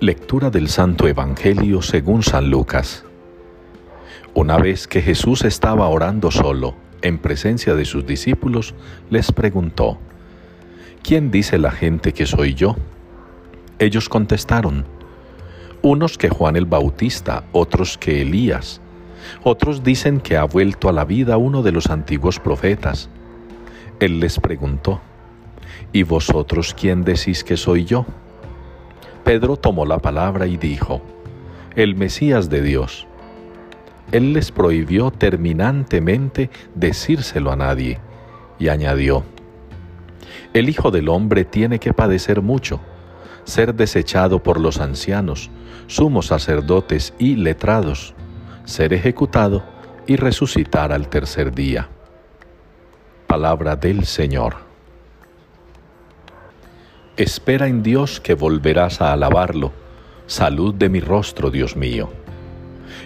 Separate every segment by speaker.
Speaker 1: Lectura del Santo Evangelio según San Lucas. Una vez que Jesús estaba orando solo, en presencia de sus discípulos, les preguntó, ¿quién dice la gente que soy yo? Ellos contestaron, unos que Juan el Bautista, otros que Elías, otros dicen que ha vuelto a la vida uno de los antiguos profetas. Él les preguntó, ¿y vosotros quién decís que soy yo? Pedro tomó la palabra y dijo, el Mesías de Dios. Él les prohibió terminantemente decírselo a nadie y añadió, el Hijo del Hombre tiene que padecer mucho, ser desechado por los ancianos, sumos sacerdotes y letrados, ser ejecutado y resucitar al tercer día. Palabra del Señor. Espera en Dios que volverás a alabarlo. Salud de mi rostro, Dios mío.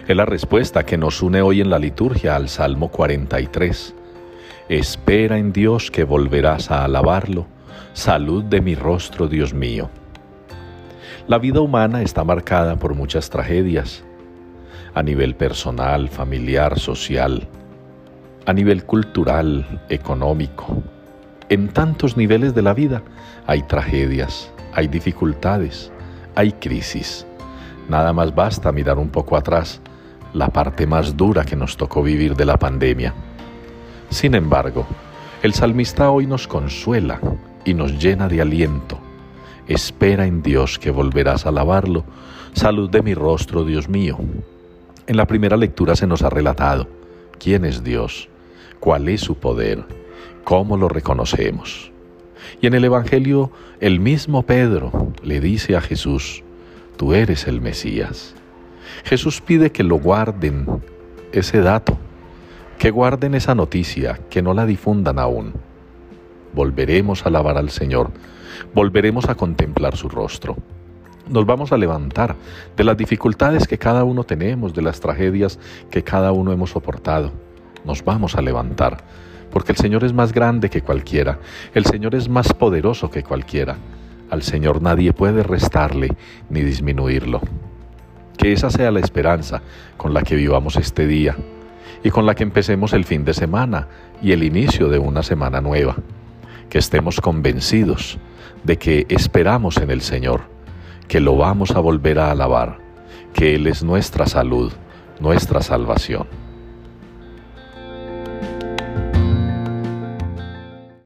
Speaker 1: Es la respuesta que nos une hoy en la liturgia al Salmo 43. Espera en Dios que volverás a alabarlo. Salud de mi rostro, Dios mío. La vida humana está marcada por muchas tragedias, a nivel personal, familiar, social, a nivel cultural, económico, en tantos niveles de la vida hay tragedias, hay dificultades, hay crisis. Nada más basta mirar un poco atrás la parte más dura que nos tocó vivir de la pandemia. Sin embargo, el salmista hoy nos consuela y nos llena de aliento. Espera en Dios que volverás a alabarlo. Salud de mi rostro, Dios mío. En la primera lectura se nos ha relatado quién es Dios, cuál es su poder, ¿Cómo lo reconocemos? Y en el Evangelio el mismo Pedro le dice a Jesús, tú eres el Mesías. Jesús pide que lo guarden ese dato, que guarden esa noticia, que no la difundan aún. Volveremos a alabar al Señor, volveremos a contemplar su rostro. Nos vamos a levantar de las dificultades que cada uno tenemos, de las tragedias que cada uno hemos soportado. Nos vamos a levantar porque el Señor es más grande que cualquiera, el Señor es más poderoso que cualquiera. Al Señor nadie puede restarle ni disminuirlo. Que esa sea la esperanza con la que vivamos este día y con la que empecemos el fin de semana y el inicio de una semana nueva. Que estemos convencidos de que esperamos en el Señor, que lo vamos a volver a alabar, que Él es nuestra salud, nuestra salvación.